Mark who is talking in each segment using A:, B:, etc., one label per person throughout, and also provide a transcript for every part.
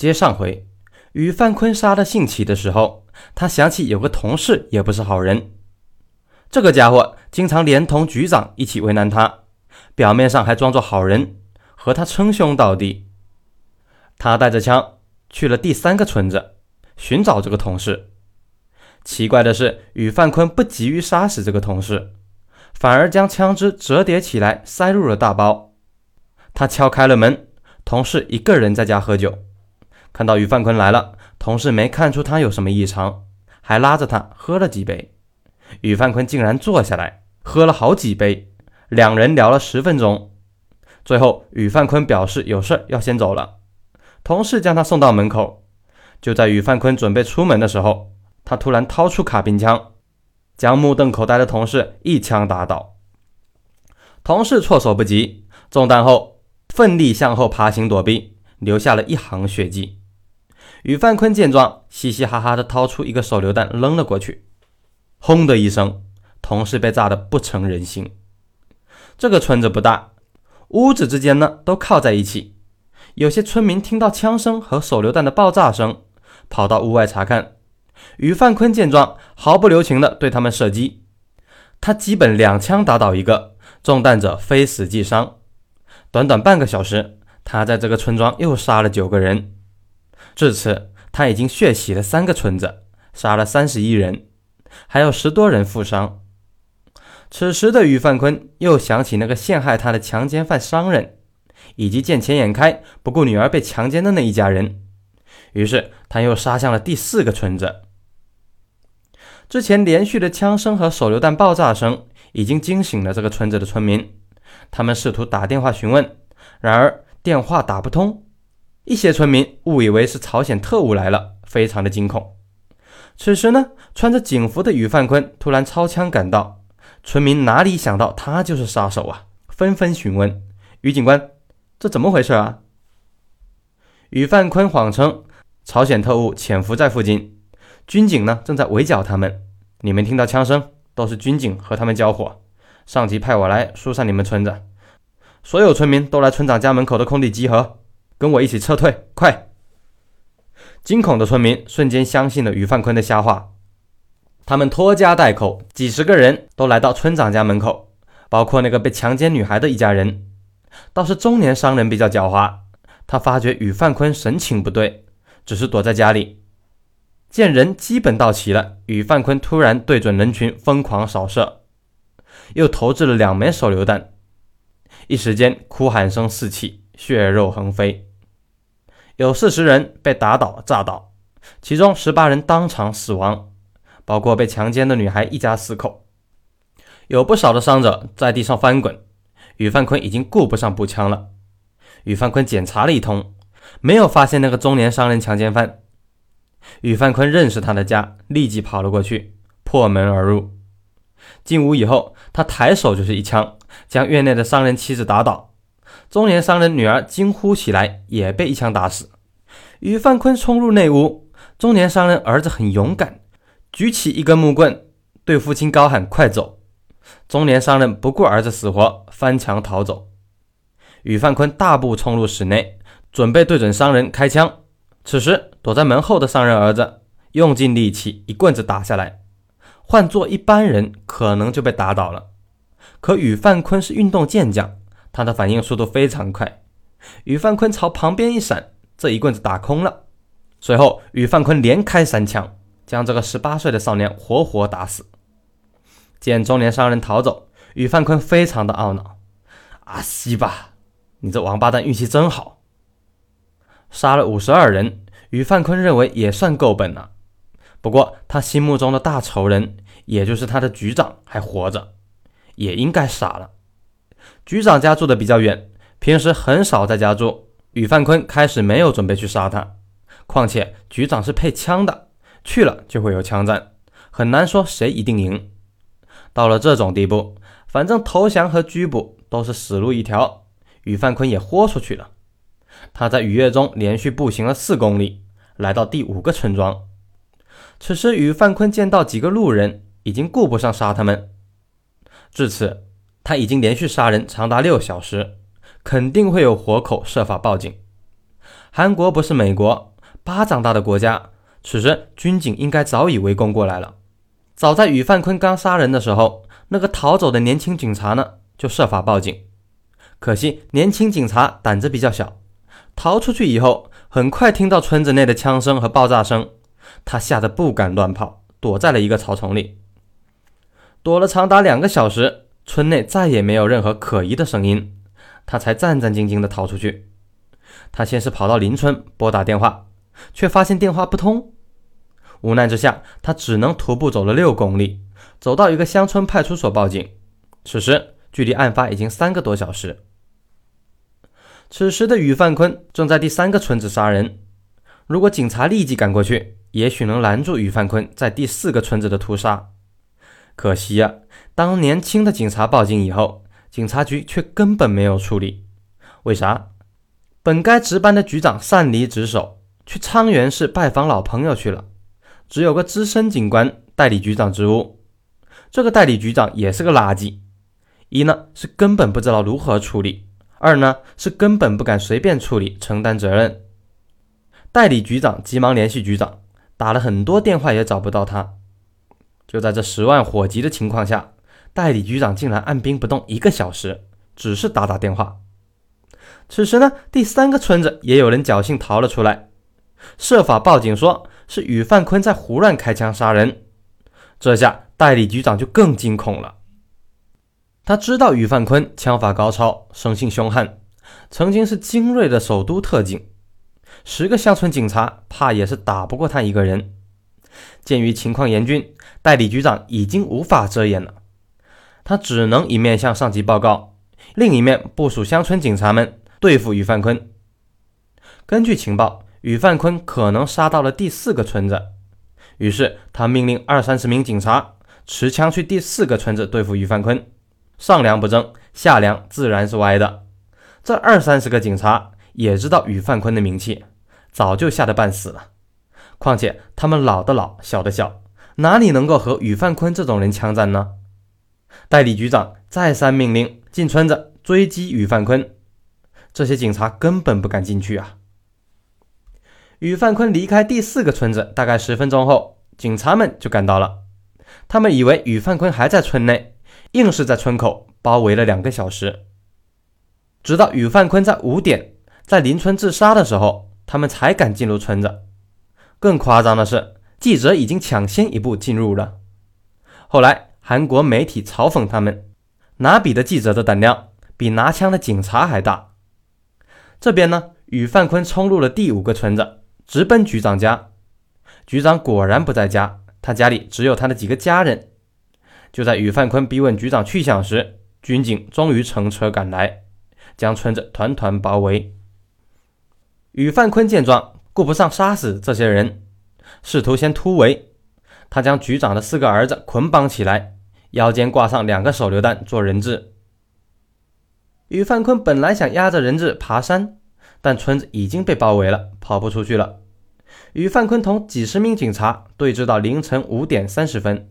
A: 接上回，与范坤杀的兴起的时候，他想起有个同事也不是好人，这个家伙经常连同局长一起为难他，表面上还装作好人，和他称兄道弟。他带着枪去了第三个村子，寻找这个同事。奇怪的是，与范坤不急于杀死这个同事，反而将枪支折叠起来塞入了大包。他敲开了门，同事一个人在家喝酒。看到于范坤来了，同事没看出他有什么异常，还拉着他喝了几杯。于范坤竟然坐下来喝了好几杯，两人聊了十分钟。最后，于范坤表示有事要先走了，同事将他送到门口。就在于范坤准备出门的时候，他突然掏出卡宾枪，将目瞪口呆的同事一枪打倒。同事措手不及，中弹后奋力向后爬行躲避，留下了一行血迹。于范坤见状，嘻嘻哈哈地掏出一个手榴弹扔了过去，轰的一声，同事被炸得不成人形。这个村子不大，屋子之间呢都靠在一起。有些村民听到枪声和手榴弹的爆炸声，跑到屋外查看。于范坤见状，毫不留情地对他们射击。他基本两枪打倒一个，中弹者非死即伤。短短半个小时，他在这个村庄又杀了九个人。至此，他已经血洗了三个村子，杀了三十一人，还有十多人负伤。此时的于范坤又想起那个陷害他的强奸犯商人，以及见钱眼开不顾女儿被强奸的那一家人，于是他又杀向了第四个村子。之前连续的枪声和手榴弹爆炸声已经惊醒了这个村子的村民，他们试图打电话询问，然而电话打不通。一些村民误以为是朝鲜特务来了，非常的惊恐。此时呢，穿着警服的宇范坤突然抄枪赶到，村民哪里想到他就是杀手啊，纷纷询问于警官：“这怎么回事啊？”宇范坤谎称朝鲜特务潜伏在附近，军警呢正在围剿他们。你们听到枪声，都是军警和他们交火。上级派我来疏散你们村子，所有村民都来村长家门口的空地集合。跟我一起撤退，快！惊恐的村民瞬间相信了于范坤的瞎话，他们拖家带口，几十个人都来到村长家门口，包括那个被强奸女孩的一家人。倒是中年商人比较狡猾，他发觉于范坤神情不对，只是躲在家里。见人基本到齐了，于范坤突然对准人群疯狂扫射，又投掷了两枚手榴弹，一时间哭喊声四起，血肉横飞。有四十人被打倒、炸倒，其中十八人当场死亡，包括被强奸的女孩一家四口。有不少的伤者在地上翻滚。宇范坤已经顾不上步枪了。宇范坤检查了一通，没有发现那个中年商人强奸犯。宇范坤认识他的家，立即跑了过去，破门而入。进屋以后，他抬手就是一枪，将院内的商人妻子打倒。中年商人女儿惊呼起来，也被一枪打死。宇范坤冲入内屋，中年商人儿子很勇敢，举起一根木棍，对父亲高喊：“快走！”中年商人不顾儿子死活，翻墙逃走。宇范坤大步冲入室内，准备对准商人开枪。此时，躲在门后的商人儿子用尽力气，一棍子打下来。换做一般人，可能就被打倒了。可宇范坤是运动健将。他的反应速度非常快，宇范坤朝旁边一闪，这一棍子打空了。随后，宇范坤连开三枪，将这个十八岁的少年活活打死。见中年商人逃走，宇范坤非常的懊恼：“啊，西吧，你这王八蛋运气真好！”杀了五十二人，于范坤认为也算够本了。不过，他心目中的大仇人，也就是他的局长还活着，也应该傻了。局长家住的比较远，平时很少在家住。宇范坤开始没有准备去杀他，况且局长是配枪的，去了就会有枪战，很难说谁一定赢。到了这种地步，反正投降和拘捕都是死路一条，宇范坤也豁出去了。他在雨夜中连续步行了四公里，来到第五个村庄。此时，宇范坤见到几个路人，已经顾不上杀他们。至此。他已经连续杀人长达六小时，肯定会有活口设法报警。韩国不是美国，巴掌大的国家，此时军警应该早已围攻过来了。早在宇范坤刚杀人的时候，那个逃走的年轻警察呢，就设法报警。可惜年轻警察胆子比较小，逃出去以后，很快听到村子内的枪声和爆炸声，他吓得不敢乱跑，躲在了一个草丛里。躲了长达两个小时，村内再也没有任何可疑的声音，他才战战兢兢地逃出去。他先是跑到邻村拨打电话，却发现电话不通。无奈之下，他只能徒步走了六公里，走到一个乡村派出所报警。此时距离案发已经三个多小时。此时的宇范坤正在第三个村子杀人。如果警察立即赶过去，也许能拦住宇范坤在第四个村子的屠杀。可惜呀，当年轻的警察报警以后，警察局却根本没有处理。为啥？本该值班的局长擅离职守，去沧源市拜访老朋友去了。只有个资深警官代理局长职务，这个代理局长也是个垃圾。一呢是根本不知道如何处理，二呢是根本不敢随便处理，承担责任。代理局长急忙联系局长，打了很多电话也找不到他。就在这十万火急的情况下，代理局长竟然按兵不动一个小时，只是打打电话。此时呢，第三个村子也有人侥幸逃了出来，设法报警说。是宇范坤在胡乱开枪杀人，这下代理局长就更惊恐了。他知道宇范坤枪法高超，生性凶悍，曾经是精锐的首都特警，十个乡村警察怕也是打不过他一个人。鉴于情况严峻，代理局长已经无法遮掩了，他只能一面向上级报告，另一面部署乡村警察们对付于范坤。根据情报。宇范坤可能杀到了第四个村子，于是他命令二三十名警察持枪去第四个村子对付于范坤。上梁不正下梁自然是歪的。这二三十个警察也知道宇范坤的名气，早就吓得半死了。况且他们老的老，小的小，哪里能够和宇范坤这种人枪战呢？代理局长再三命令进村子追击宇范坤，这些警察根本不敢进去啊。宇范坤离开第四个村子，大概十分钟后，警察们就赶到了。他们以为宇范坤还在村内，硬是在村口包围了两个小时，直到宇范坤在五点在邻村自杀的时候，他们才敢进入村子。更夸张的是，记者已经抢先一步进入了。后来，韩国媒体嘲讽他们：拿笔的记者的胆量比拿枪的警察还大。这边呢，宇范坤冲入了第五个村子。直奔局长家，局长果然不在家，他家里只有他的几个家人。就在宇范坤逼问局长去向时，军警终于乘车赶来，将村子团团包围。宇范坤见状，顾不上杀死这些人，试图先突围。他将局长的四个儿子捆绑起来，腰间挂上两个手榴弹做人质。宇范坤本来想压着人质爬山。但村子已经被包围了，跑不出去了。与范坤同几十名警察对峙到凌晨五点三十分，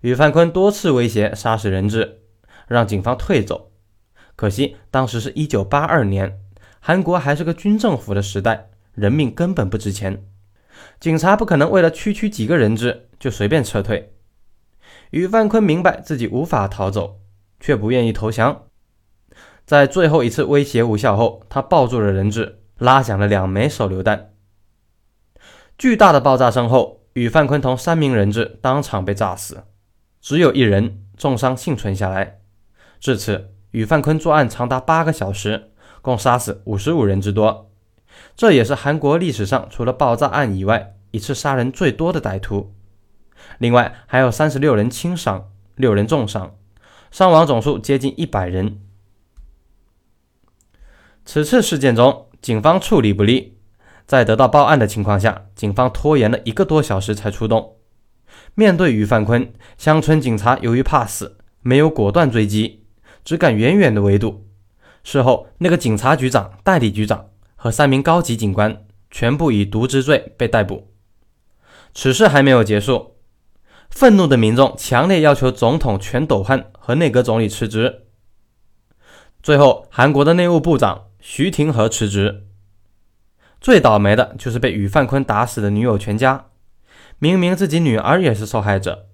A: 与范坤多次威胁杀死人质，让警方退走。可惜当时是一九八二年，韩国还是个军政府的时代，人命根本不值钱，警察不可能为了区区几个人质就随便撤退。与范坤明白自己无法逃走，却不愿意投降。在最后一次威胁无效后，他抱住了人质，拉响了两枚手榴弹。巨大的爆炸声后，宇范坤同三名人质当场被炸死，只有一人重伤幸存下来。至此，宇范坤作案长达八个小时，共杀死五十五人之多，这也是韩国历史上除了爆炸案以外一次杀人最多的歹徒。另外，还有三十六人轻伤，六人重伤，伤亡总数接近一百人。此次事件中，警方处理不力，在得到报案的情况下，警方拖延了一个多小时才出动。面对于范坤，乡村警察由于怕死，没有果断追击，只敢远远的围堵。事后，那个警察局长、代理局长和三名高级警官全部以渎职罪被逮捕。此事还没有结束，愤怒的民众强烈要求总统全斗焕和内阁总理辞职。最后，韩国的内务部长。徐廷和辞职，最倒霉的就是被宇范坤打死的女友全家。明明自己女儿也是受害者，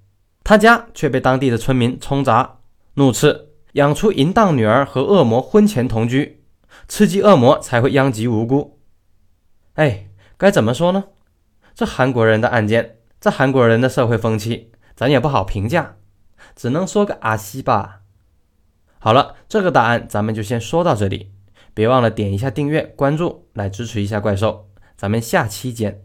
A: 他家却被当地的村民冲砸，怒斥养出淫荡女儿和恶魔婚前同居，刺激恶魔才会殃及无辜。哎，该怎么说呢？这韩国人的案件，这韩国人的社会风气，咱也不好评价，只能说个阿西吧。好了，这个答案咱们就先说到这里。别忘了点一下订阅、关注，来支持一下怪兽。咱们下期见。